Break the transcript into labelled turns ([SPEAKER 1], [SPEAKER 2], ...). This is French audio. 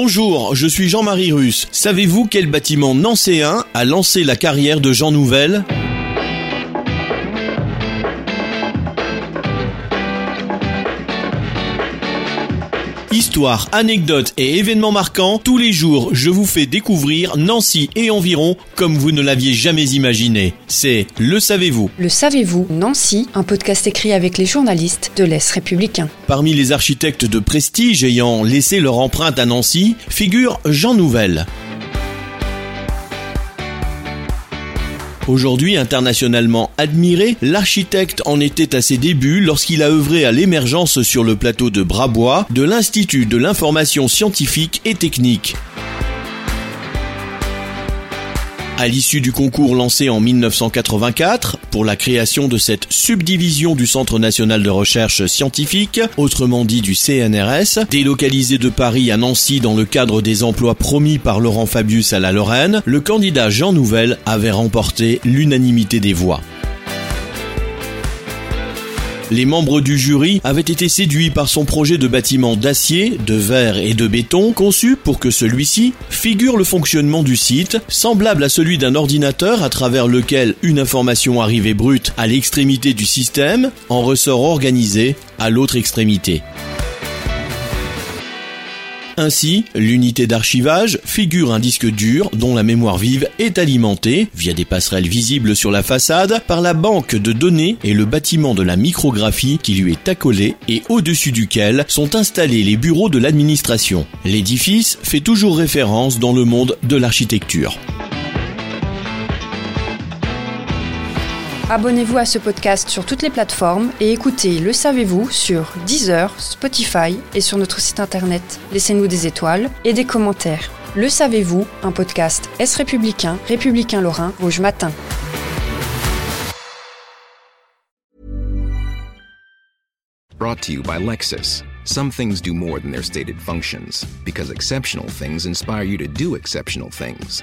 [SPEAKER 1] Bonjour, je suis Jean-Marie Russe. Savez-vous quel bâtiment nancéen a lancé la carrière de Jean Nouvel? Histoire, anecdotes et événements marquants, tous les jours je vous fais découvrir Nancy et environ comme vous ne l'aviez jamais imaginé. C'est Le Savez-vous
[SPEAKER 2] Le savez-vous, Nancy, un podcast écrit avec les journalistes de l'Est républicain.
[SPEAKER 1] Parmi les architectes de prestige ayant laissé leur empreinte à Nancy, figure Jean Nouvel. Aujourd'hui internationalement admiré, l'architecte en était à ses débuts lorsqu'il a œuvré à l'émergence sur le plateau de Brabois de l'Institut de l'information scientifique et technique. À l'issue du concours lancé en 1984 pour la création de cette subdivision du Centre national de recherche scientifique, autrement dit du CNRS, délocalisé de Paris à Nancy dans le cadre des emplois promis par Laurent Fabius à la Lorraine, le candidat Jean Nouvel avait remporté l'unanimité des voix. Les membres du jury avaient été séduits par son projet de bâtiment d'acier, de verre et de béton conçu pour que celui-ci figure le fonctionnement du site, semblable à celui d'un ordinateur à travers lequel une information arrivée brute à l'extrémité du système en ressort organisée à l'autre extrémité. Ainsi, l'unité d'archivage figure un disque dur dont la mémoire vive est alimentée, via des passerelles visibles sur la façade, par la banque de données et le bâtiment de la micrographie qui lui est accolé et au-dessus duquel sont installés les bureaux de l'administration. L'édifice fait toujours référence dans le monde de l'architecture.
[SPEAKER 2] Abonnez-vous à ce podcast sur toutes les plateformes et écoutez Le Savez-vous sur Deezer, Spotify et sur notre site internet. Laissez-nous des étoiles et des commentaires. Le Savez-vous, un podcast Est républicain, républicain lorrain, Rouge Matin.
[SPEAKER 3] Brought to you by Lexus. Some things do more than their stated functions, because exceptional things inspire you to do exceptional things.